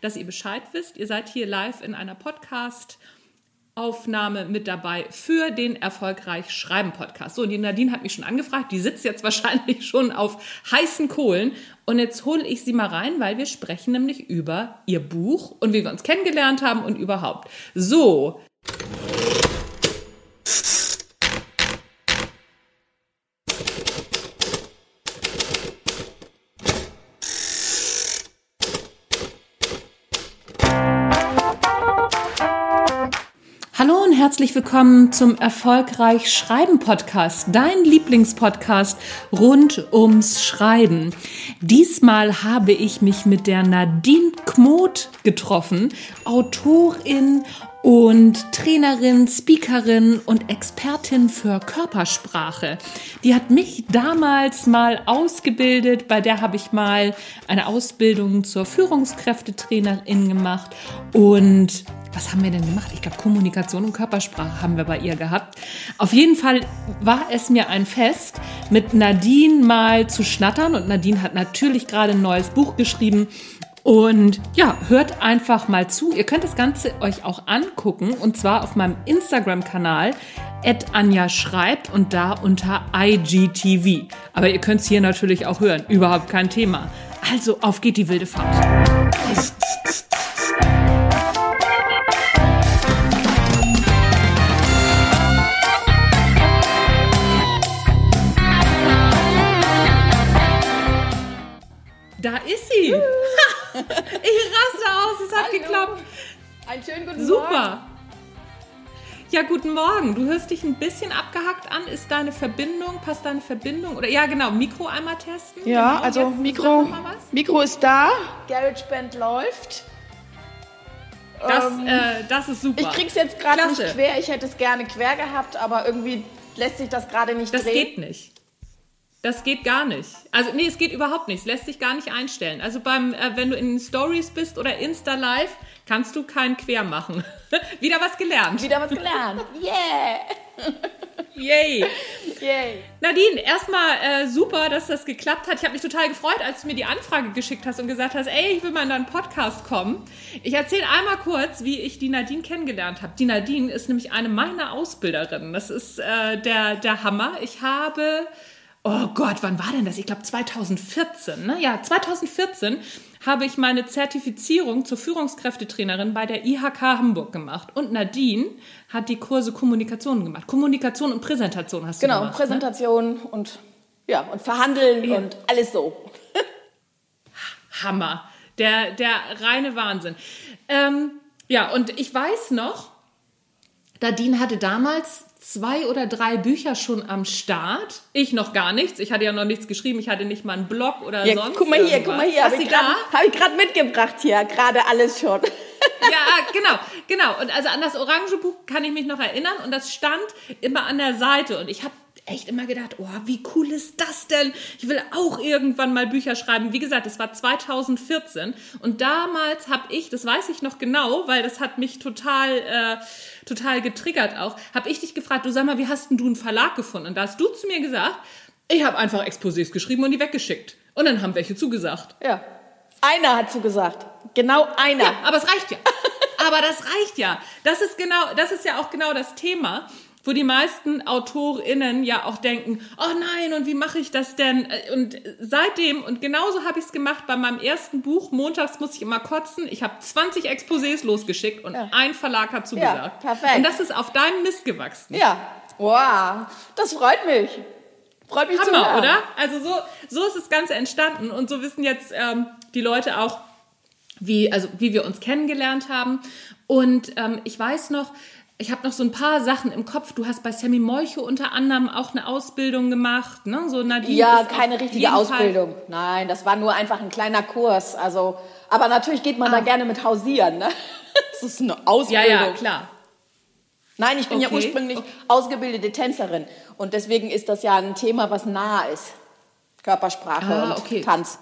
dass ihr Bescheid wisst. Ihr seid hier live in einer Podcast- Aufnahme mit dabei für den Erfolgreich Schreiben Podcast. So, die Nadine hat mich schon angefragt, die sitzt jetzt wahrscheinlich schon auf heißen Kohlen und jetzt hole ich sie mal rein, weil wir sprechen nämlich über ihr Buch und wie wir uns kennengelernt haben und überhaupt. So. Herzlich willkommen zum Erfolgreich Schreiben Podcast, dein Lieblingspodcast rund ums Schreiben. Diesmal habe ich mich mit der Nadine Kmoth getroffen, Autorin und Trainerin, Speakerin und Expertin für Körpersprache. Die hat mich damals mal ausgebildet, bei der habe ich mal eine Ausbildung zur Führungskräftetrainerin gemacht und was haben wir denn gemacht? Ich glaube, Kommunikation und Körpersprache haben wir bei ihr gehabt. Auf jeden Fall war es mir ein Fest, mit Nadine mal zu schnattern. Und Nadine hat natürlich gerade ein neues Buch geschrieben. Und ja, hört einfach mal zu. Ihr könnt das Ganze euch auch angucken und zwar auf meinem Instagram-Kanal Anja schreibt und da unter IGTV. Aber ihr könnt es hier natürlich auch hören. Überhaupt kein Thema. Also auf geht die wilde Fahrt. raste aus, es hat Hallo. geklappt. Einen schönen guten Super. Morgen. Ja, guten Morgen. Du hörst dich ein bisschen abgehackt an. Ist deine Verbindung, passt deine Verbindung? Oder ja, genau, Mikro einmal testen. Ja, genau, also jetzt Mikro. Mikro ist da. GarageBand läuft. Das, Ähm, äh, das ist super. ich krieg's jetzt gerade nicht quer. Ich hätte es gerne quer gehabt, aber irgendwie lässt sich das gerade nicht Das drehen. geht nicht. Das geht gar nicht. Also nee, es geht überhaupt nicht. Es lässt sich gar nicht einstellen. Also beim, äh, wenn du in Stories bist oder Insta Live, kannst du kein Quer machen. Wieder was gelernt. Wieder was gelernt. Yeah. Yay. Yay. Nadine, erstmal äh, super, dass das geklappt hat. Ich habe mich total gefreut, als du mir die Anfrage geschickt hast und gesagt hast, ey, ich will mal in deinen Podcast kommen. Ich erzähle einmal kurz, wie ich die Nadine kennengelernt habe. Die Nadine ist nämlich eine meiner Ausbilderinnen. Das ist äh, der, der Hammer. Ich habe, oh Gott, wann war denn das? Ich glaube 2014. Ne? Ja, 2014 habe ich meine Zertifizierung zur Führungskräftetrainerin bei der IHK Hamburg gemacht. Und Nadine hat die Kurse Kommunikation gemacht. Kommunikation und Präsentation hast du Genau, gemacht. Ne? Präsentation und ja, und verhandeln und alles so. Hammer. Der, der reine Wahnsinn. Ähm, ja, und ich weiß noch, Nadine hatte damals zwei oder drei Bücher schon am Start. Ich noch gar nichts. Ich hatte ja noch nichts geschrieben. Ich hatte nicht mal einen Blog oder Ja, sonst guck mal hier, irgendwas. guck mal hier. Hast Habe du ich da? gerade hab mitgebracht hier. Gerade alles schon. Ja, genau, genau. Und also an das orange Buch kann ich mich noch erinnern und das stand immer an der Seite und ich habe echt immer gedacht, oh, wie cool ist das denn? Ich will auch irgendwann mal Bücher schreiben. Wie gesagt, es war 2014 und damals habe ich, das weiß ich noch genau, weil das hat mich total, äh, total getriggert auch, habe ich dich gefragt, du sag mal, wie hast denn du einen Verlag gefunden? Und da hast du zu mir gesagt, ich habe einfach Exposés geschrieben und die weggeschickt. Und dann haben welche zugesagt. Ja. Einer hat zugesagt. Genau einer. Ja, aber es reicht ja. Aber das reicht ja. Das ist genau, das ist ja auch genau das Thema, wo die meisten AutorInnen ja auch denken, oh nein, und wie mache ich das denn? Und seitdem, und genauso habe ich es gemacht bei meinem ersten Buch, montags muss ich immer kotzen, ich habe 20 Exposés losgeschickt und Ja. ein Verlag hat zugesagt. perfekt. Und das ist auf deinem Mist gewachsen. Ja. Wow. Das freut mich. Freut mich zu Hammer, hören. oder? Also so, so ist das Ganze entstanden und so wissen jetzt ähm, die Leute auch, wie, also wie wir uns kennengelernt haben. Und ähm, ich weiß noch, ich habe noch so ein paar Sachen im Kopf. Du hast bei Sammy Molcho unter anderem auch eine Ausbildung gemacht, ne? So Nadine Ja, keine richtige jeden Fall- Ausbildung. Nein, das war nur einfach ein kleiner Kurs. Also, aber natürlich geht man da gerne mit hausieren. Ne? Das ist eine Ja, Ausbildung. ja, klar. Nein, ich bin ja Okay. ursprünglich ausgebildete Tänzerin und deswegen ist das ja ein Thema, was nah ist. Körpersprache Ah, und okay. Tanz.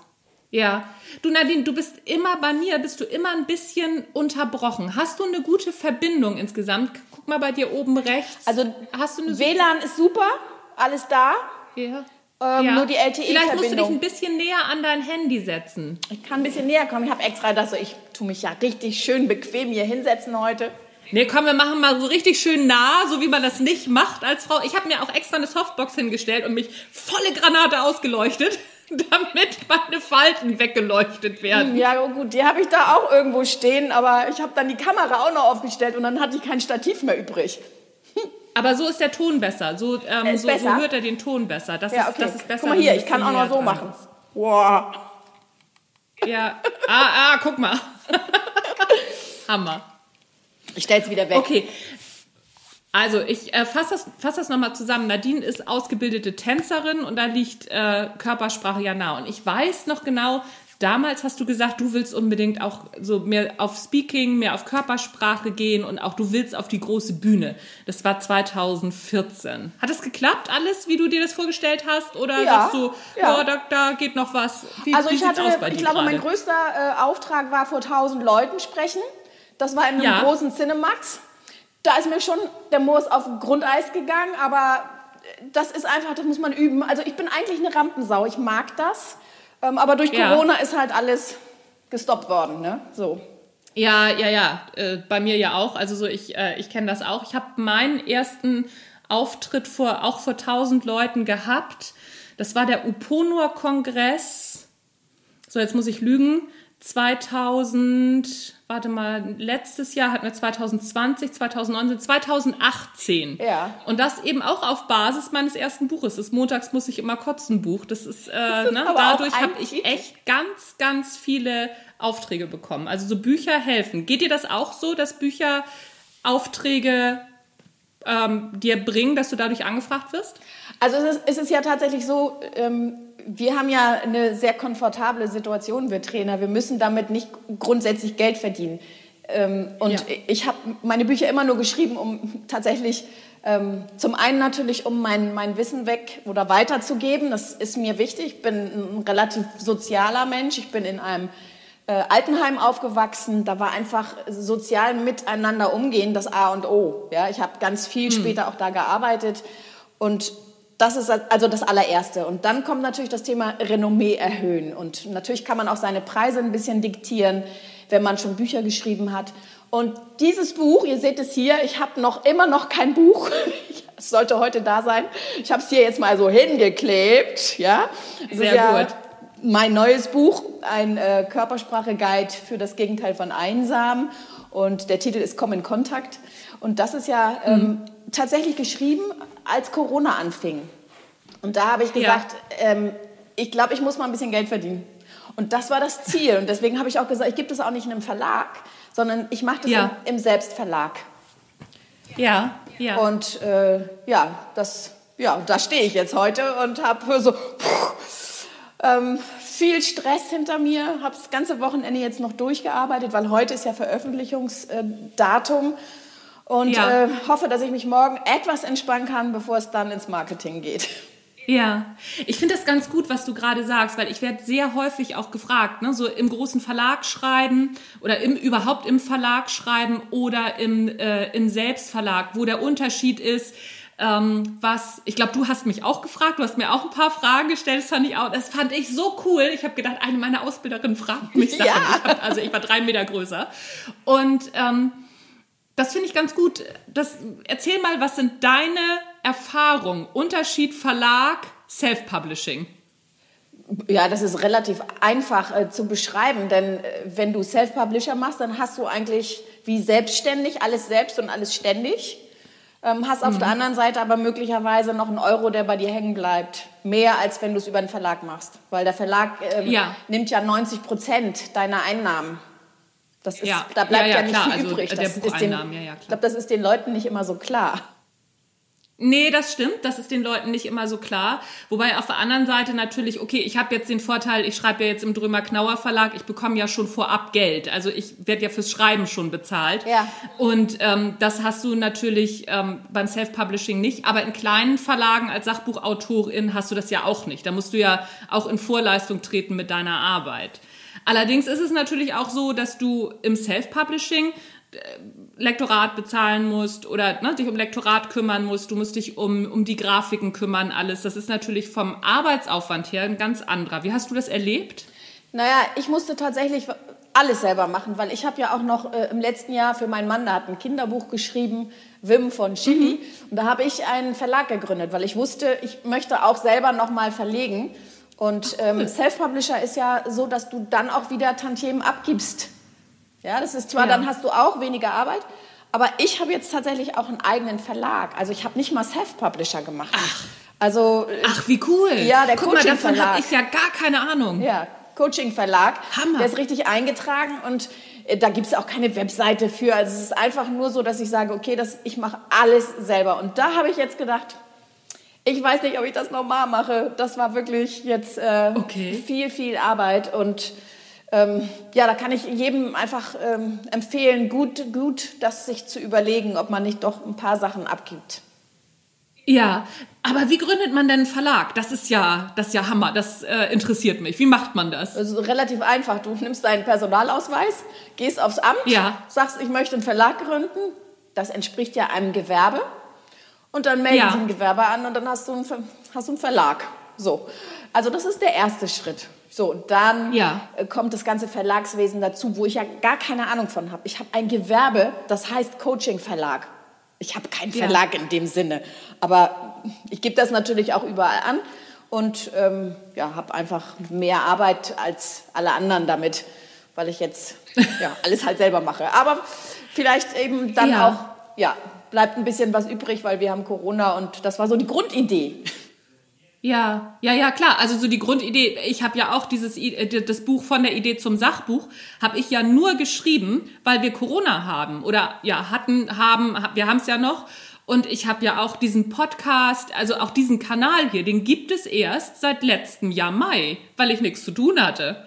Ja. Du Nadine, du bist immer bei mir, bist du immer ein bisschen unterbrochen. Hast du eine gute Verbindung insgesamt? Guck mal bei dir oben rechts. Also hast du eine WLAN ist super, alles da. Ja. ähm, Ja. nur die Vielleicht musst du dich ein LTE-Verbindung. bisschen näher an dein Handy setzen. Ich kann ein bisschen näher kommen. Ich habe extra das so, ich tue mich ja richtig schön bequem hier hinsetzen heute. Nee, komm, wir machen mal so richtig schön nah, so wie man das nicht macht als Frau. Ich habe mir auch extra eine Softbox hingestellt und mich volle Granate ausgeleuchtet, damit meine Falten weggeleuchtet werden. Ja, gut, die habe ich da auch irgendwo stehen, aber ich habe dann die Kamera auch noch aufgestellt und dann hatte ich kein Stativ mehr übrig. Aber so ist der Ton besser. So, ähm, Ist so, so besser? hört er den Ton besser. Das, Ja, ist, okay. das ist besser. Guck mal hier, ich kann auch noch so dran machen. Wow. Ja. Ah, ah, guck mal. Hammer. Ich stell's wieder weg. Okay. Also ich äh, fasse das, fass das nochmal zusammen. Nadine ist ausgebildete Tänzerin und da liegt äh, Körpersprache ja nah. Und ich weiß noch genau, damals hast du gesagt, du willst unbedingt auch so mehr auf Speaking, mehr auf Körpersprache gehen und auch du willst auf die große Bühne. Das war 2014. Hat es geklappt alles, wie du dir das vorgestellt hast? Oder Ja, sagst du, ja. ja, da, da geht noch was? Wie, Also wie ich hatte, aus bei ich glaube, mein gerade? größter äh, Auftrag war vor 1000 Leuten sprechen. Das war in einem Ja. großen Cinemax. Da ist mir schon der Moos auf Grundeis gegangen, aber das ist einfach, das muss man üben. Also ich bin eigentlich eine Rampensau, ich mag das. Ähm, aber durch Ja. Corona ist halt alles gestoppt worden, ne? So. Ja, ja, ja. Äh, bei mir ja auch. Also so, ich, äh, ich kenne das auch. Ich habe meinen ersten Auftritt vor auch vor 1000 Leuten gehabt. Das war der Uponor-Kongress. So, jetzt muss ich lügen. 2000, warte mal, letztes Jahr hatten wir 2020, 2019, 2018. Ja. Und das eben auch auf Basis meines ersten Buches. Das Montags muss ich immer kotzen Buch. Das ist, äh, ne, aber auch dadurch habe ich echt ganz, ganz viele Aufträge bekommen. Also so Bücher helfen. Geht dir das auch so, dass Bücher Aufträge ähm, dir bringen, dass du dadurch angefragt wirst? Also es ist, es ist ja tatsächlich so, ähm, wir haben ja eine sehr komfortable Situation, wir Trainer. Wir müssen damit nicht grundsätzlich Geld verdienen. Ähm, und Ja. ich habe meine Bücher immer nur geschrieben, um tatsächlich ähm, zum einen natürlich, um mein, mein Wissen weg oder weiterzugeben. Das ist mir wichtig. Ich bin ein relativ sozialer Mensch. Ich bin in einem äh, Altenheim aufgewachsen. Da war einfach sozial miteinander umgehen das A und O. Ja, ich habe ganz viel später auch da gearbeitet und das ist also das allererste. Und dann kommt natürlich das Thema Renommee erhöhen. Und natürlich kann man auch seine Preise ein bisschen diktieren, wenn man schon Bücher geschrieben hat. Und dieses Buch, ihr seht es hier, ich habe noch immer noch kein Buch. Es sollte heute da sein. Ich habe es hier jetzt mal so hingeklebt. Ja, Sehr ja gut. Mein neues Buch, ein äh, Körpersprache-Guide für das Gegenteil von einsam. Und der Titel ist Komm in Kontakt. Und das ist ja ähm, tatsächlich geschrieben, als Corona anfing. Und da habe ich Ja. gesagt, ähm, ich glaube, ich muss mal ein bisschen Geld verdienen. Und das war das Ziel. Und deswegen habe ich auch gesagt, ich gebe das auch nicht in einem Verlag, sondern ich mache das Ja. im, im Selbstverlag. Ja, ja. Und äh, ja, das, ja, da stehe ich jetzt heute und habe so pff, ähm, viel Stress hinter mir, habe das ganze Wochenende jetzt noch durchgearbeitet, weil heute ist ja Veröffentlichungsdatum und Ja. äh, hoffe, dass ich mich morgen etwas entspannen kann, bevor es dann ins Marketing geht. Ja, ich finde das ganz gut, was du gerade sagst, weil ich werde sehr häufig auch gefragt, ne, so im großen Verlag schreiben oder im, überhaupt im Verlag schreiben oder im, äh, im Selbstverlag, wo der Unterschied ist, ähm, was, ich glaube, du hast mich auch gefragt, du hast mir auch ein paar Fragen gestellt, das fand ich auch, das fand ich so cool. Ich habe gedacht, eine meiner Ausbilderinnen fragt mich Sachen. Ja. Ich hab, also ich war drei Meter größer. Und ähm, das finde ich ganz gut. Das, erzähl mal, was sind deine Erfahrungen? Unterschied Verlag, Self-Publishing. Ja, das ist relativ einfach äh, zu beschreiben, denn äh, wenn du Self-Publisher machst, dann hast du eigentlich wie selbstständig alles selbst und alles ständig. Ähm, hast auf der anderen Seite aber möglicherweise noch einen Euro, der bei dir hängen bleibt. Mehr als wenn du es über einen Verlag machst. Weil der Verlag ähm, Ja. nimmt ja 90 Prozent deiner Einnahmen. Das ist, Ja, da bleibt ja, ja, nicht klar, viel also übrig. der Das ist den, ja, ja, klar. Ich glaube, das ist den Leuten nicht immer so klar. Nee, das stimmt. Das ist den Leuten nicht immer so klar. Wobei auf der anderen Seite natürlich, okay, ich habe jetzt den Vorteil, ich schreibe ja jetzt im Drömer-Knauer Verlag, ich bekomme ja schon vorab Geld. Also ich werde ja fürs Schreiben schon bezahlt. Ja. Und ähm, das hast du natürlich ähm, beim Self-Publishing nicht. Aber in kleinen Verlagen als Sachbuchautorin hast du das ja auch nicht. Da musst du ja auch in Vorleistung treten mit deiner Arbeit. Allerdings ist es natürlich auch so, dass du im Self-Publishing Lektorat bezahlen musst oder ne, dich um Lektorat kümmern musst, du musst dich um, um die Grafiken kümmern, alles. Das ist natürlich vom Arbeitsaufwand her ein ganz anderer. Wie hast du das erlebt? Naja, ich musste tatsächlich alles selber machen, weil ich habe ja auch noch äh, im letzten Jahr für meinen Mann, der hat ein Kinderbuch geschrieben, Wim von Chili. Mhm. Und da habe ich einen Verlag gegründet, weil ich wusste, ich möchte auch selber nochmal verlegen. Und ähm, Self-Publisher ist ja so, dass du dann auch wieder Tantiemen abgibst. Ja, das ist zwar, ja. dann hast du auch weniger Arbeit, aber ich habe jetzt tatsächlich auch einen eigenen Verlag. Also ich habe nicht mal Self-Publisher gemacht. Ach. Also, Ach, wie cool. Ja, der Guck mal, davon habe ich ja gar keine Ahnung. Ja, Coaching-Verlag. Hammer. Der ist richtig eingetragen und äh, da gibt es auch keine Webseite für. Also es ist einfach nur so, dass ich sage, okay, das, ich mache alles selber. Und da habe ich jetzt gedacht, ich weiß nicht, ob ich das normal mache. Das war wirklich jetzt äh, okay. viel, viel Arbeit und ähm, ja, da kann ich jedem einfach ähm, empfehlen, gut, gut, das sich zu überlegen, ob man nicht doch ein paar Sachen abgibt. Ja, aber wie gründet man denn einen Verlag? Das ist ja, das ist ja Hammer. Das äh, interessiert mich. Wie macht man das? Also relativ einfach. Du nimmst deinen Personalausweis, gehst aufs Amt, ja. sagst, ich möchte einen Verlag gründen. Das entspricht ja einem Gewerbe. Und dann melden ja. sie ein Gewerbe an und dann hast du einen, hast du einen Verlag. So. Also das ist der erste Schritt. So, und dann ja. Äh, kommt das ganze Verlagswesen dazu, wo ich ja gar keine Ahnung von habe. Ich habe ein Gewerbe, das heißt Coaching Verlag. Ich habe keinen Verlag ja. in dem Sinne, aber ich gebe das natürlich auch überall an und ähm, ja, habe einfach mehr Arbeit als alle anderen damit, weil ich jetzt ja, alles halt selber mache. Aber vielleicht eben dann ja. auch, ja, bleibt ein bisschen was übrig, weil wir haben Corona und das war so die Grundidee. Ja, ja, ja, klar. Also so die Grundidee, ich habe ja auch dieses äh, das Buch von der Idee zum Sachbuch, habe ich ja nur geschrieben, weil wir Corona haben oder ja, hatten, haben, wir haben es ja noch. Und ich habe ja auch diesen Podcast, also auch diesen Kanal hier, den gibt es erst seit letztem Jahr Mai, weil ich nichts zu tun hatte.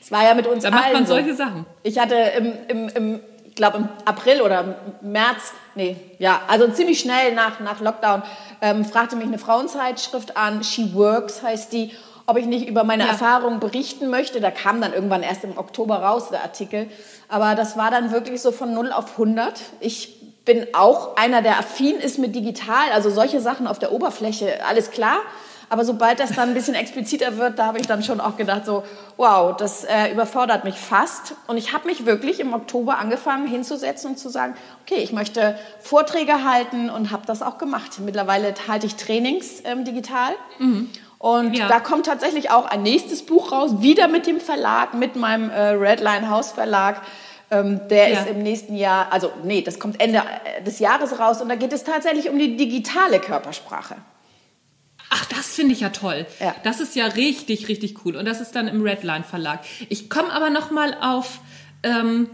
Es war ja mit uns Da macht man so. solche Sachen. Ich hatte im, im, im ich glaube im April oder März, nee, ja, also ziemlich schnell nach, nach Lockdown, ähm, fragte mich eine Frauenzeitschrift an, She Works heißt die, ob ich nicht über meine ja. Erfahrungen berichten möchte. Da kam dann irgendwann erst im Oktober raus, der Artikel. Aber das war dann wirklich so von 0 auf 100. Ich bin auch einer, der affin ist mit digital, also solche Sachen auf der Oberfläche, alles klar. Aber sobald das dann ein bisschen expliziter wird, da habe ich dann schon auch gedacht, so, wow, das äh, überfordert mich fast. Und ich habe mich wirklich im Oktober angefangen hinzusetzen und zu sagen, okay, ich möchte Vorträge halten und habe das auch gemacht. Mittlerweile halte ich Trainings ähm, digital. Mhm. Und ja. da kommt tatsächlich auch ein nächstes Buch raus, wieder mit dem Verlag, mit meinem äh, Redline House Verlag. Ähm, der ja. ist im nächsten Jahr, also nee, das kommt Ende äh, des Jahres raus und da geht es tatsächlich um die digitale Körpersprache. Ach, das finde ich ja toll. Ja. Das ist ja richtig, richtig cool. Und das ist dann im Redline Verlag. Ich komme aber noch mal auf, ähm,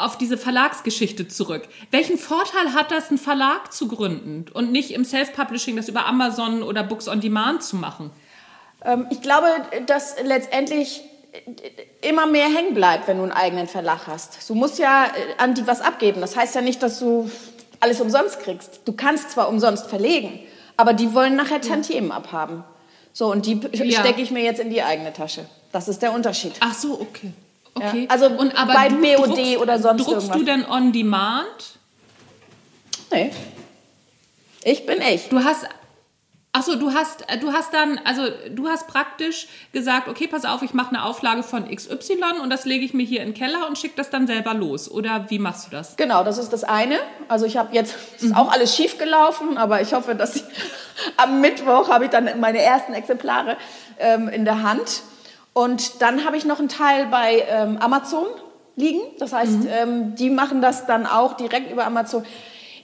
auf diese Verlagsgeschichte zurück. Welchen Vorteil hat das, einen Verlag zu gründen und nicht im Self-Publishing das über Amazon oder Books on Demand zu machen? Ähm, ich glaube, dass letztendlich immer mehr hängen bleibt, wenn du einen eigenen Verlag hast. Du musst ja äh, an die was abgeben. Das heißt ja nicht, dass du alles umsonst kriegst. Du kannst zwar umsonst verlegen, aber die wollen nachher Tantiemen abhaben. So, und die ja. stecke ich mir jetzt in die eigene Tasche. Das ist der Unterschied. Ach so, okay. Okay. Ja, also und, aber bei BOD druckst, oder sonst druckst irgendwas. du denn on demand? Nee. Ich bin ich. Du hast Ach so, du hast, äh, du hast dann, also du hast praktisch gesagt, okay, pass auf, ich mache eine Auflage von XY und das lege ich mir hier in den Keller und schicke das dann selber los. Oder wie machst du das? Genau, das ist das eine. Also ich habe jetzt, ist auch alles schief gelaufen, aber ich hoffe, dass ich am Mittwoch habe ich dann meine ersten Exemplare ähm, in der Hand. Und dann habe ich noch einen Teil bei ähm, Amazon liegen. Das heißt, mhm. ähm, die machen das dann auch direkt über Amazon.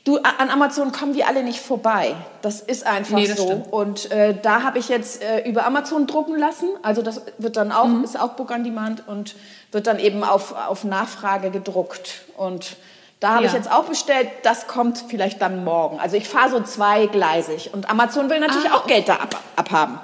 Du, an Amazon kommen die alle nicht vorbei. Das ist einfach nee, so. Stimmt. Und äh, da habe ich jetzt äh, über Amazon drucken lassen. Also das wird dann auch, mhm. ist auch Book on Demand und wird dann eben auf, auf Nachfrage gedruckt. Und da habe ja. ich jetzt auch bestellt, das kommt vielleicht dann morgen. Also ich fahre so zweigleisig. Und Amazon will natürlich ah, auch Geld da ab, abhaben.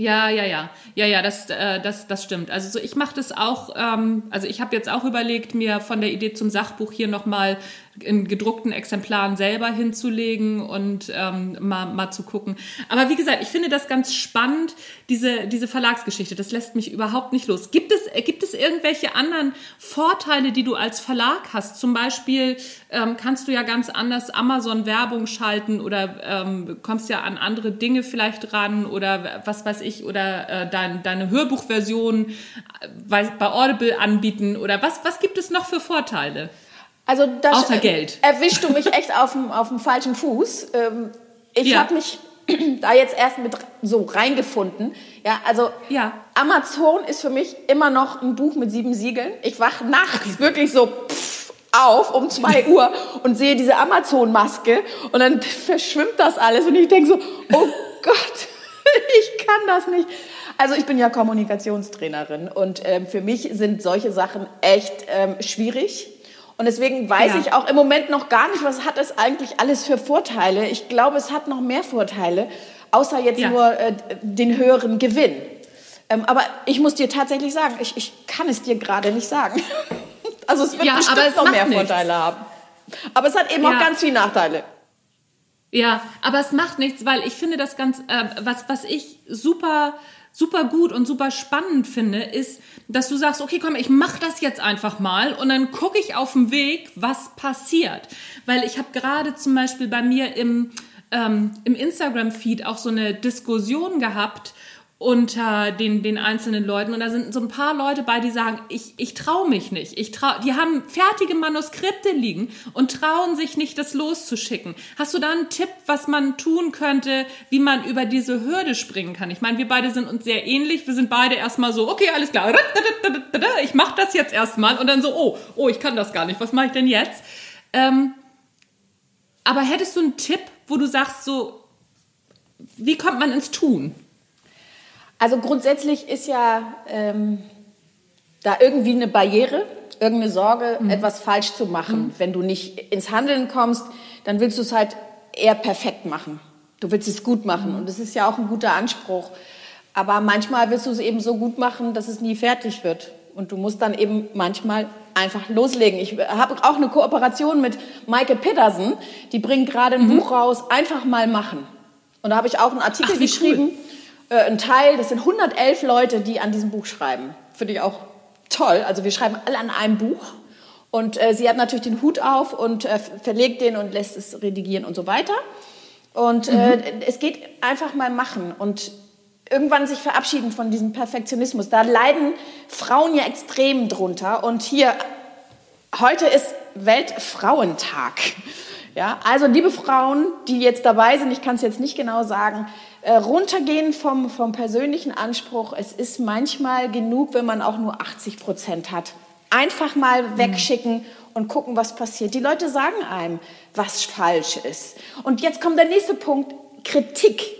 Ja, ja, ja, ja, ja, das, äh, das, das stimmt. Also so, ich mache das auch. Ähm, also ich habe jetzt auch überlegt, mir von der Idee zum Sachbuch hier nochmal in gedruckten Exemplaren selber hinzulegen und ähm, mal, mal zu gucken. Aber wie gesagt, ich finde das ganz spannend, diese, diese Verlagsgeschichte. Das lässt mich überhaupt nicht los. Gibt es, äh, gibt es irgendwelche anderen Vorteile, die du als Verlag hast? Zum Beispiel ähm, kannst du ja ganz anders Amazon-Werbung schalten oder ähm, kommst ja an andere Dinge vielleicht ran oder was weiß ich, oder äh, dein, deine Hörbuchversion äh, bei Audible anbieten oder was, was gibt es noch für Vorteile? Also da Außer Geld. erwischst du mich echt auf dem, auf dem falschen Fuß. Ähm, ich ja. habe mich da jetzt erst mit so reingefunden. Ja, also ja. Amazon ist für mich immer noch ein Buch mit sieben Siegeln. Ich wach nachts wirklich so pff, auf um zwei Uhr und sehe diese Amazon-Maske und dann verschwimmt das alles und ich denke so, oh Gott, ich kann das nicht. Also ich bin ja Kommunikationstrainerin und ähm, für mich sind solche Sachen echt ähm, schwierig. Und deswegen weiß ja. ich auch im Moment noch gar nicht, was hat es eigentlich alles für Vorteile. Ich glaube, es hat noch mehr Vorteile, außer jetzt ja. nur äh, den höheren Gewinn. Ähm, aber ich muss dir tatsächlich sagen, ich, ich kann es dir gerade nicht sagen. also es wird ja, bestimmt es noch mehr nichts. Vorteile haben. Aber es hat eben auch ganz viele Nachteile. Ja, aber es macht nichts, weil ich finde das ganz, äh, was, was ich super super gut und super spannend finde, ist, dass du sagst, okay, komm, ich mach das jetzt einfach mal und dann gucke ich auf dem Weg, was passiert. Weil ich habe gerade zum Beispiel bei mir im, ähm, im Instagram-Feed auch so eine Diskussion gehabt, unter den, den einzelnen Leuten. Und da sind so ein paar Leute bei, die sagen, ich, ich traue mich nicht. Ich trau, die haben fertige Manuskripte liegen und trauen sich nicht, das loszuschicken. Hast du da einen Tipp, was man tun könnte, wie man über diese Hürde springen kann? Ich meine, wir beide sind uns sehr ähnlich. Wir sind beide erstmal so, okay, alles klar, ich mache das jetzt erstmal. Und dann so, oh, oh, ich kann das gar nicht. Was mache ich denn jetzt? Ähm, aber hättest du einen Tipp, wo du sagst, so, wie kommt man ins Tun? Also grundsätzlich ist ja ähm, da irgendwie eine Barriere, irgendeine Sorge, mhm. etwas falsch zu machen. Mhm. Wenn du nicht ins Handeln kommst, dann willst du es halt eher perfekt machen. Du willst es gut machen. Mhm. Und das ist ja auch ein guter Anspruch. Aber manchmal willst du es eben so gut machen, dass es nie fertig wird. Und du musst dann eben manchmal einfach loslegen. Ich habe auch eine Kooperation mit Maike Pedersen. Die bringt gerade ein mhm. Buch raus, einfach mal machen. Und da habe ich auch einen Artikel Ach, geschrieben. Cool äh, ein Teil, das sind 111 Leute, die an diesem Buch schreiben. Finde ich auch toll. Also wir schreiben alle an einem Buch. Und äh, sie hat natürlich den Hut auf und äh, verlegt den und lässt es redigieren und so weiter. Und äh, mhm. es geht einfach mal machen und irgendwann sich verabschieden von diesem Perfektionismus. Da leiden Frauen ja extrem drunter. Und hier, heute ist Weltfrauentag. Ja, also liebe Frauen, die jetzt dabei sind, ich kann es jetzt nicht genau sagen, äh, runtergehen vom, vom persönlichen Anspruch. Es ist manchmal genug, wenn man auch nur 80 Prozent hat. Einfach mal mhm. wegschicken und gucken, was passiert. Die Leute sagen einem, was falsch ist. Und jetzt kommt der nächste Punkt. Kritik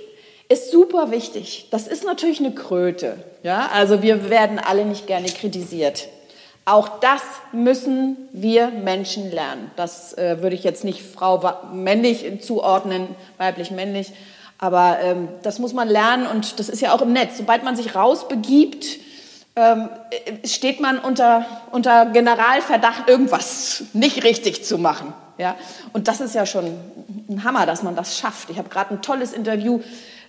ist super wichtig. Das ist natürlich eine Kröte. Ja, also wir werden alle nicht gerne kritisiert. Auch das müssen wir Menschen lernen. Das äh, würde ich jetzt nicht Frau männlich zuordnen, weiblich männlich, aber ähm, das muss man lernen und das ist ja auch im Netz. Sobald man sich rausbegibt, ähm, steht man unter, unter Generalverdacht, irgendwas nicht richtig zu machen. Ja? Und das ist ja schon ein Hammer, dass man das schafft. Ich habe gerade ein tolles Interview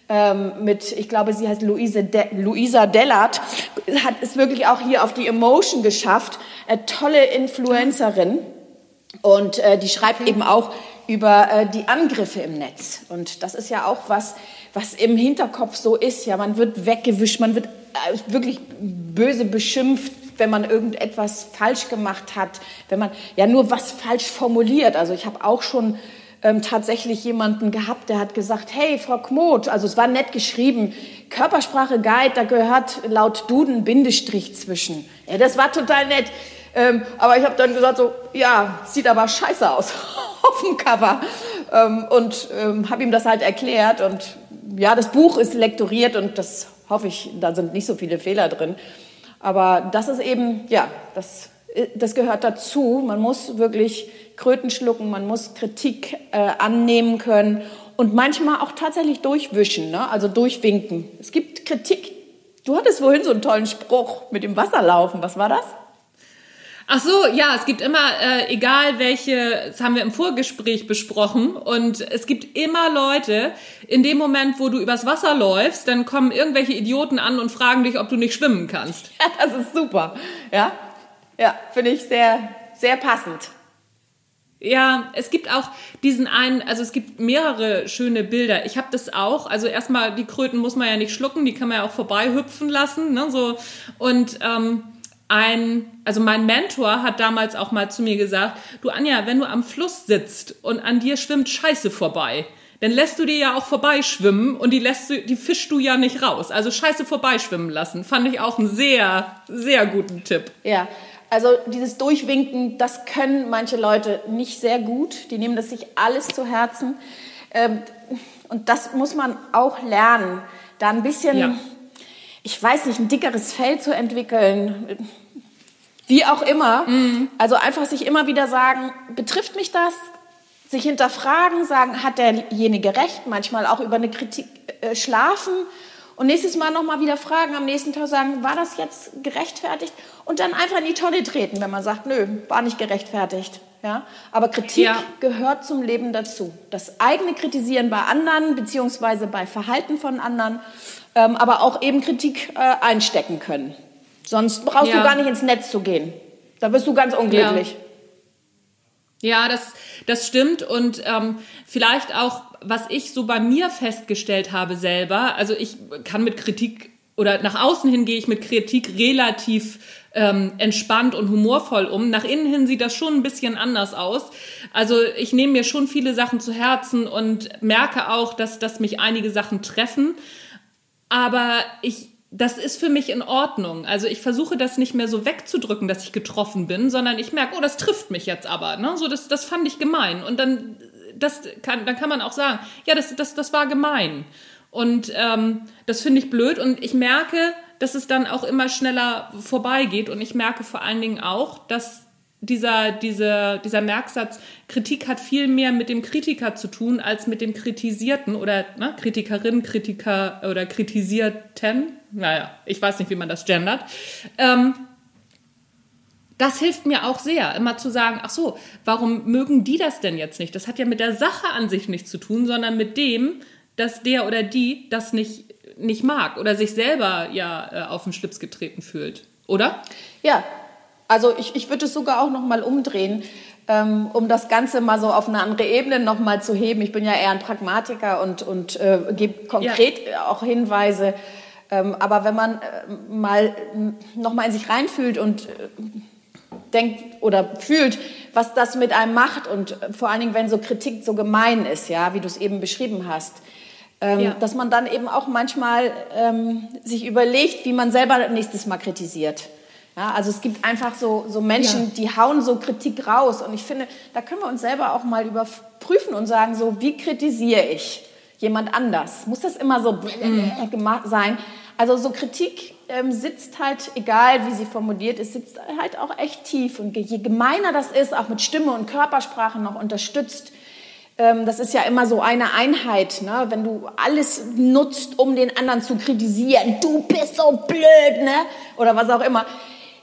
ähm, mit, ich glaube, sie heißt Luise De Luisa Dellert, hat es wirklich auch hier auf die Emotion geschafft. Eine tolle Influencerin. Und äh, die schreibt eben auch über äh, die Angriffe im Netz. Und das ist ja auch was, was im Hinterkopf so ist. Ja, man wird weggewischt, man wird äh, wirklich böse beschimpft, wenn man irgendetwas falsch gemacht hat, wenn man ja nur was falsch formuliert. Also ich habe auch schon ähm, tatsächlich jemanden gehabt, der hat gesagt, hey, Frau Kmot, also es war nett geschrieben, Körpersprache Guide, da gehört laut Duden Bindestrich zwischen. Ja, das war total nett. Ähm, aber ich habe dann gesagt so, ja, sieht aber scheiße aus auf dem Cover. Ähm, und ähm, habe ihm das halt erklärt. Und ja, das Buch ist lektoriert und das hoffe ich, da sind nicht so viele Fehler drin. Aber das ist eben, ja, das, das gehört dazu. Man muss wirklich Kröten schlucken, man muss Kritik äh, annehmen können und manchmal auch tatsächlich durchwischen, ne? also durchwinken. Es gibt Kritik. Du hattest vorhin so einen tollen Spruch mit dem Wasserlaufen. Was war das? Ach so, ja, es gibt immer, äh, egal welche, das haben wir im Vorgespräch besprochen, und es gibt immer Leute, in dem Moment, wo du übers Wasser läufst, dann kommen irgendwelche Idioten an und fragen dich, ob du nicht schwimmen kannst. Ja, das ist super. Ja, ja, finde ich sehr, sehr passend. Ja, es gibt auch diesen einen, also es gibt mehrere schöne Bilder. Ich habe das auch. Also erstmal die Kröten muss man ja nicht schlucken, die kann man ja auch vorbei hüpfen lassen, ne? So und ähm, ein, also mein Mentor hat damals auch mal zu mir gesagt, du Anja, wenn du am Fluss sitzt und an dir schwimmt Scheiße vorbei, dann lässt du dir ja auch vorbeischwimmen und die lässt du, die fischst du ja nicht raus. Also Scheiße vorbeischwimmen lassen, fand ich auch einen sehr, sehr guten Tipp. Ja. Also dieses Durchwinken, das können manche Leute nicht sehr gut. Die nehmen das sich alles zu Herzen. Ähm, und das muss man auch lernen, da ein bisschen, ja. Ich weiß nicht, ein dickeres Fell zu entwickeln wie auch immer. Mhm. Also einfach sich immer wieder sagen, betrifft mich das? Sich hinterfragen, sagen, hat derjenige recht? Manchmal auch über eine Kritik äh, schlafen und nächstes Mal nochmal wieder fragen, am nächsten Tag sagen, war das jetzt gerechtfertigt? Und dann einfach in die Tonne treten, wenn man sagt, nö, war nicht gerechtfertigt. Ja? Aber Kritik ja. gehört zum Leben dazu. Das eigene Kritisieren bei anderen, beziehungsweise bei Verhalten von anderen, ähm, aber auch eben Kritik äh, einstecken können. Sonst brauchst ja. du gar nicht ins Netz zu gehen. Da wirst du ganz unglücklich. Ja, ja das, das stimmt. Und ähm, vielleicht auch, was ich so bei mir festgestellt habe selber, also ich kann mit Kritik oder nach außen hin gehe ich mit Kritik relativ ähm, entspannt und humorvoll um. Nach innen hin sieht das schon ein bisschen anders aus. Also ich nehme mir schon viele Sachen zu Herzen und merke auch, dass, dass mich einige Sachen treffen. Aber ich das ist für mich in Ordnung. Also ich versuche das nicht mehr so wegzudrücken, dass ich getroffen bin, sondern ich merke, oh, das trifft mich jetzt aber. Ne? So, das, das fand ich gemein. Und dann, das kann, dann kann man auch sagen, ja, das, das, das war gemein. Und ähm, das finde ich blöd. Und ich merke, dass es dann auch immer schneller vorbeigeht. Und ich merke vor allen Dingen auch, dass dieser, dieser, dieser Merksatz, Kritik hat viel mehr mit dem Kritiker zu tun als mit dem Kritisierten oder ne, Kritikerin, Kritiker oder Kritisierten. Naja, ich weiß nicht, wie man das gendert. Ähm, das hilft mir auch sehr, immer zu sagen, ach so, warum mögen die das denn jetzt nicht? Das hat ja mit der Sache an sich nichts zu tun, sondern mit dem, dass der oder die das nicht, nicht mag oder sich selber ja äh, auf den Schlips getreten fühlt. Oder? Ja, also ich, ich würde es sogar auch noch mal umdrehen, ähm, um das Ganze mal so auf eine andere Ebene noch mal zu heben. Ich bin ja eher ein Pragmatiker und, und äh, gebe konkret ja. auch Hinweise. Ähm, aber wenn man äh, mal noch mal in sich reinfühlt und äh, denkt oder fühlt, was das mit einem macht und vor allen Dingen, wenn so Kritik so gemein ist, ja, wie du es eben beschrieben hast, ähm, ja. dass man dann eben auch manchmal ähm, sich überlegt, wie man selber nächstes Mal kritisiert. Ja, also es gibt einfach so, so Menschen, ja. die hauen so Kritik raus. Und ich finde, da können wir uns selber auch mal überprüfen und sagen, so, wie kritisiere ich jemand anders? Muss das immer so mhm. sein? Also so Kritik ähm, sitzt halt, egal wie sie formuliert ist, sitzt halt auch echt tief. Und je gemeiner das ist, auch mit Stimme und Körpersprache noch unterstützt, ähm, das ist ja immer so eine Einheit, ne? wenn du alles nutzt, um den anderen zu kritisieren. Du bist so blöd, ne? Oder was auch immer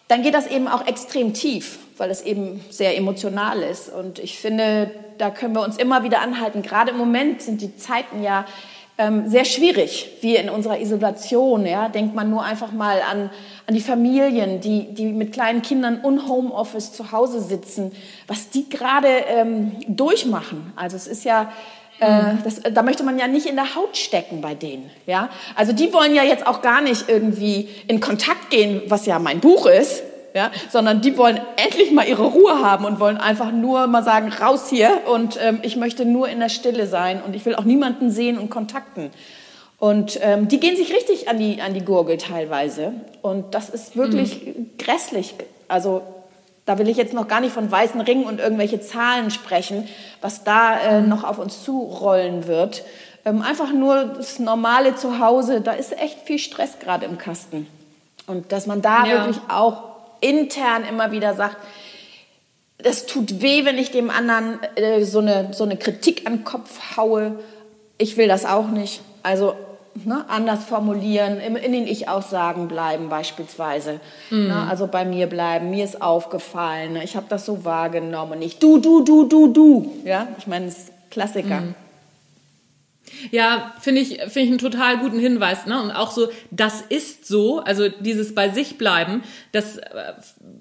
dann geht das eben auch extrem tief, weil es eben sehr emotional ist. Und ich finde, da können wir uns immer wieder anhalten. Gerade im Moment sind die Zeiten ja ähm, sehr schwierig, wie in unserer Isolation. Ja? Denkt man nur einfach mal an, an die Familien, die, die mit kleinen Kindern und Homeoffice zu Hause sitzen, was die gerade ähm, durchmachen. Also es ist ja äh, das, da möchte man ja nicht in der Haut stecken bei denen. Ja? Also die wollen ja jetzt auch gar nicht irgendwie in Kontakt gehen, was ja mein Buch ist, ja? sondern die wollen endlich mal ihre Ruhe haben und wollen einfach nur mal sagen, raus hier und ähm, ich möchte nur in der Stille sein und ich will auch niemanden sehen und kontakten. Und ähm, die gehen sich richtig an die, an die Gurgel teilweise. Und das ist wirklich mhm. grässlich. Also da will ich jetzt noch gar nicht von weißen Ringen und irgendwelche Zahlen sprechen, was da äh, noch auf uns zurollen wird. Ähm, einfach nur das normale Zuhause, da ist echt viel Stress gerade im Kasten. Und dass man da ja. wirklich auch intern immer wieder sagt, das tut weh, wenn ich dem anderen äh, so, eine, so eine Kritik an den Kopf haue. ich will das auch nicht. Also ne, anders formulieren, in den Ich-Aussagen bleiben beispielsweise. Mhm. Ne, also bei mir bleiben, mir ist aufgefallen, ne, ich habe das so wahrgenommen, nicht du, du, du, du, du. Ja, ich meine, das ist Klassiker. Mhm. Ja, finde ich, finde ich einen total guten Hinweis. Ne? Und auch so, das ist so, also dieses bei sich bleiben, das,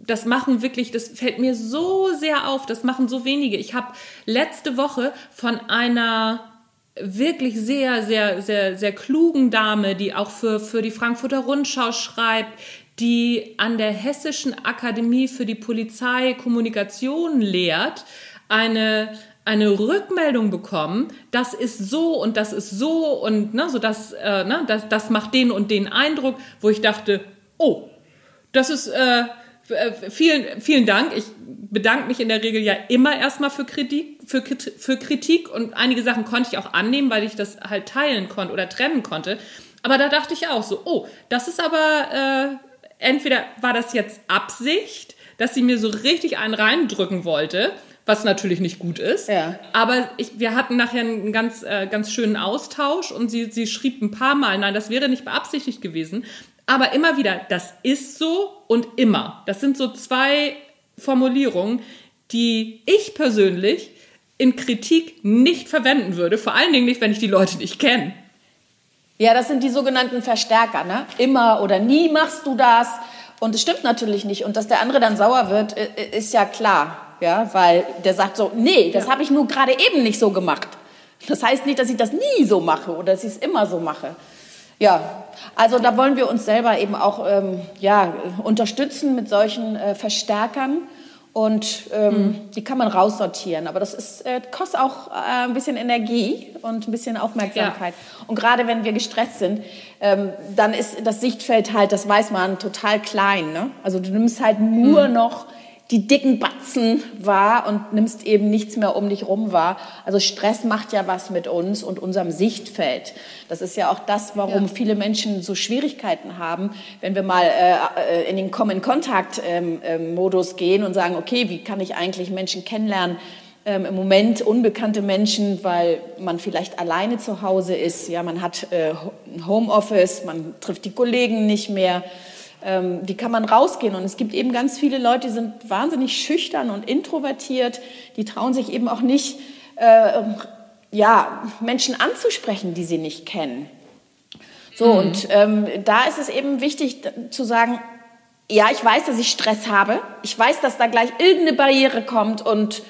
das machen wirklich, das fällt mir so sehr auf, das machen so wenige. Ich habe letzte Woche von einer wirklich sehr, sehr, sehr, sehr klugen Dame, die auch für, für die Frankfurter Rundschau schreibt, die an der Hessischen Akademie für die Polizei Kommunikation lehrt, eine, eine Rückmeldung bekommen, das ist so und das ist so und ne, so das, äh, ne, das, das macht den und den Eindruck, wo ich dachte, oh, das ist äh, äh vielen, vielen Dank. Ich bedanke mich in der Regel ja immer erstmal für Kritik, für, für Kritik und einige Sachen konnte ich auch annehmen, weil ich das halt teilen konnte oder trennen konnte. Aber da dachte ich auch so, oh, das ist aber äh, entweder war das jetzt Absicht, dass sie mir so richtig einen reindrücken wollte, was natürlich nicht gut ist. Ja. Aber ich, wir hatten nachher einen ganz, äh, ganz schönen Austausch und sie, sie schrieb ein paar Mal, nein, das wäre nicht beabsichtigt gewesen. Aber immer wieder, das ist so und immer. Das sind so zwei Formulierungen, die ich persönlich in Kritik nicht verwenden würde. Vor allen Dingen nicht, wenn ich die Leute nicht kenne. Ja, das sind die sogenannten Verstärker. Ne? Immer oder nie machst du das. Und es stimmt natürlich nicht. Und dass der andere dann sauer wird, ist ja klar. Ja, weil der sagt so, nee, das ja. habe ich nur gerade eben nicht so gemacht. Das heißt nicht, dass ich das nie so mache oder dass ich es immer so mache. Ja, also da wollen wir uns selber eben auch ähm, ja, unterstützen mit solchen äh, Verstärkern und ähm, mhm. die kann man raussortieren. Aber das ist, äh, kostet auch äh, ein bisschen Energie und ein bisschen Aufmerksamkeit. Ja. Und gerade wenn wir gestresst sind, ähm, dann ist das Sichtfeld halt, das weiß man, total klein. Ne? Also du nimmst halt nur mhm. noch die dicken Batzen wahr und nimmst eben nichts mehr um dich rum wahr. Also Stress macht ja was mit uns und unserem Sichtfeld. Das ist ja auch das, warum ja. viele Menschen so Schwierigkeiten haben, wenn wir mal äh, äh in den Come-in-Contact-Modus ähm, ähm, gehen und sagen, okay, wie kann ich eigentlich Menschen kennenlernen? Ähm, Im Moment unbekannte Menschen, weil man vielleicht alleine zu Hause ist. Ja, man hat äh, Homeoffice, man trifft die Kollegen nicht mehr ähm, wie kann man rausgehen? Und es gibt eben ganz viele Leute, die sind wahnsinnig schüchtern und introvertiert, die trauen sich eben auch nicht, äh, ja, Menschen anzusprechen, die sie nicht kennen. So, mhm. und ähm, da ist es eben wichtig zu sagen, ja, ich weiß, dass ich Stress habe. Ich weiß, dass da gleich irgendeine Barriere kommt und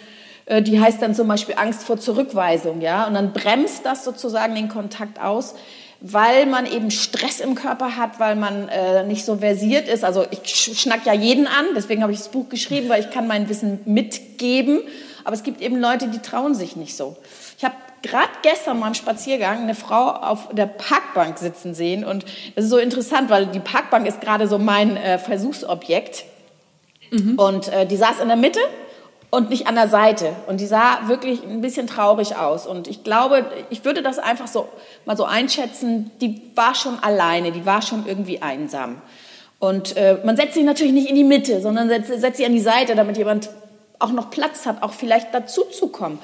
äh, die heißt dann zum Beispiel Angst vor Zurückweisung, ja. Und dann bremst das sozusagen den Kontakt aus weil man eben Stress im Körper hat, weil man äh, nicht so versiert ist. Also ich schnack ja jeden an, deswegen habe ich das Buch geschrieben, weil ich kann mein Wissen mitgeben. Aber es gibt eben Leute, die trauen sich nicht so. Ich habe gerade gestern mal im Spaziergang eine Frau auf der Parkbank sitzen sehen und das ist so interessant, weil die Parkbank ist gerade so mein äh, Versuchsobjekt. Mhm. Und äh, die saß in der Mitte und nicht an der Seite. Und die sah wirklich ein bisschen traurig aus. Und ich glaube, ich würde das einfach so mal so einschätzen, die war schon alleine, die war schon irgendwie einsam. Und äh, man setzt sich natürlich nicht in die Mitte, sondern setzt, setzt sie an die Seite, damit jemand auch noch Platz hat, auch vielleicht dazu zu kommen.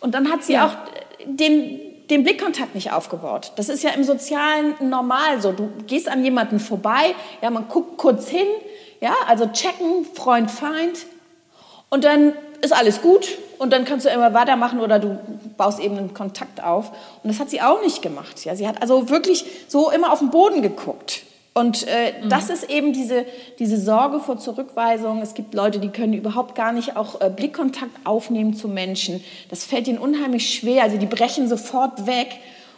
Und dann hat sie ja. auch den, den Blickkontakt nicht aufgebaut. Das ist ja im Sozialen normal so. Du gehst an jemanden vorbei, ja, man guckt kurz hin, ja, also checken, Freund, Feind. Und dann ist alles gut und dann kannst du immer weitermachen oder du baust eben einen Kontakt auf. Und das hat sie auch nicht gemacht. Ja, sie hat also wirklich so immer auf den Boden geguckt. Und äh, mhm. das ist eben diese, diese Sorge vor Zurückweisung. Es gibt Leute, die können überhaupt gar nicht auch äh, Blickkontakt aufnehmen zu Menschen. Das fällt ihnen unheimlich schwer. Also die brechen sofort weg.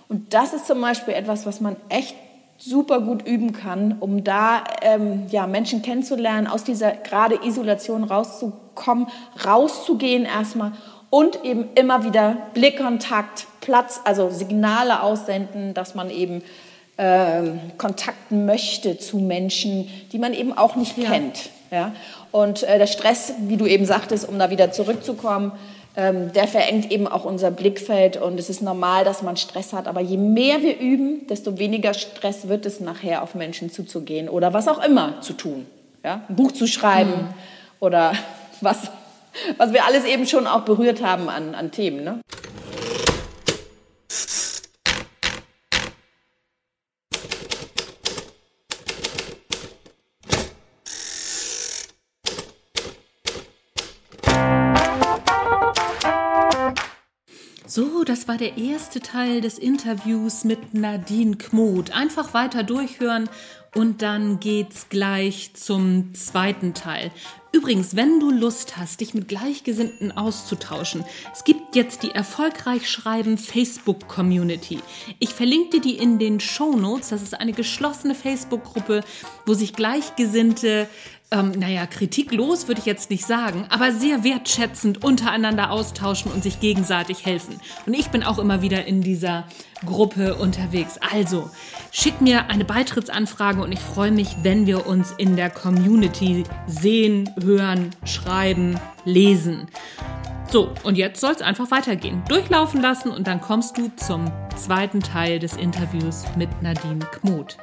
Und das ist zum Beispiel etwas, was man echt super gut üben kann, um da ähm, ja, Menschen kennenzulernen, aus dieser gerade Isolation rauszukommen, rauszugehen erstmal und eben immer wieder Blickkontakt, Platz, also Signale aussenden, dass man eben äh, Kontakten möchte zu Menschen, die man eben auch nicht ja. kennt. Ja? Und äh, der Stress, wie du eben sagtest, um da wieder zurückzukommen, der verengt eben auch unser Blickfeld und es ist normal, dass man Stress hat. Aber je mehr wir üben, desto weniger Stress wird es nachher auf Menschen zuzugehen oder was auch immer zu tun. Ja? Ein Buch zu schreiben mhm. oder was, was wir alles eben schon auch berührt haben an, an Themen. Ne? So, das war der erste Teil des Interviews mit Nadine Kmoth. Einfach weiter durchhören und dann geht's gleich zum zweiten Teil. Übrigens, wenn du Lust hast, dich mit Gleichgesinnten auszutauschen, es gibt jetzt die Erfolgreich Schreiben Facebook Community. Ich verlinke dir die in den Show Notes. Das ist eine geschlossene Facebook-Gruppe, wo sich Gleichgesinnte ähm, naja, kritiklos würde ich jetzt nicht sagen, aber sehr wertschätzend untereinander austauschen und sich gegenseitig helfen. Und ich bin auch immer wieder in dieser Gruppe unterwegs. Also, schick mir eine Beitrittsanfrage und ich freue mich, wenn wir uns in der Community sehen, hören, schreiben, lesen. So, und jetzt soll es einfach weitergehen. Durchlaufen lassen und dann kommst du zum zweiten Teil des Interviews mit Nadine Kmuth.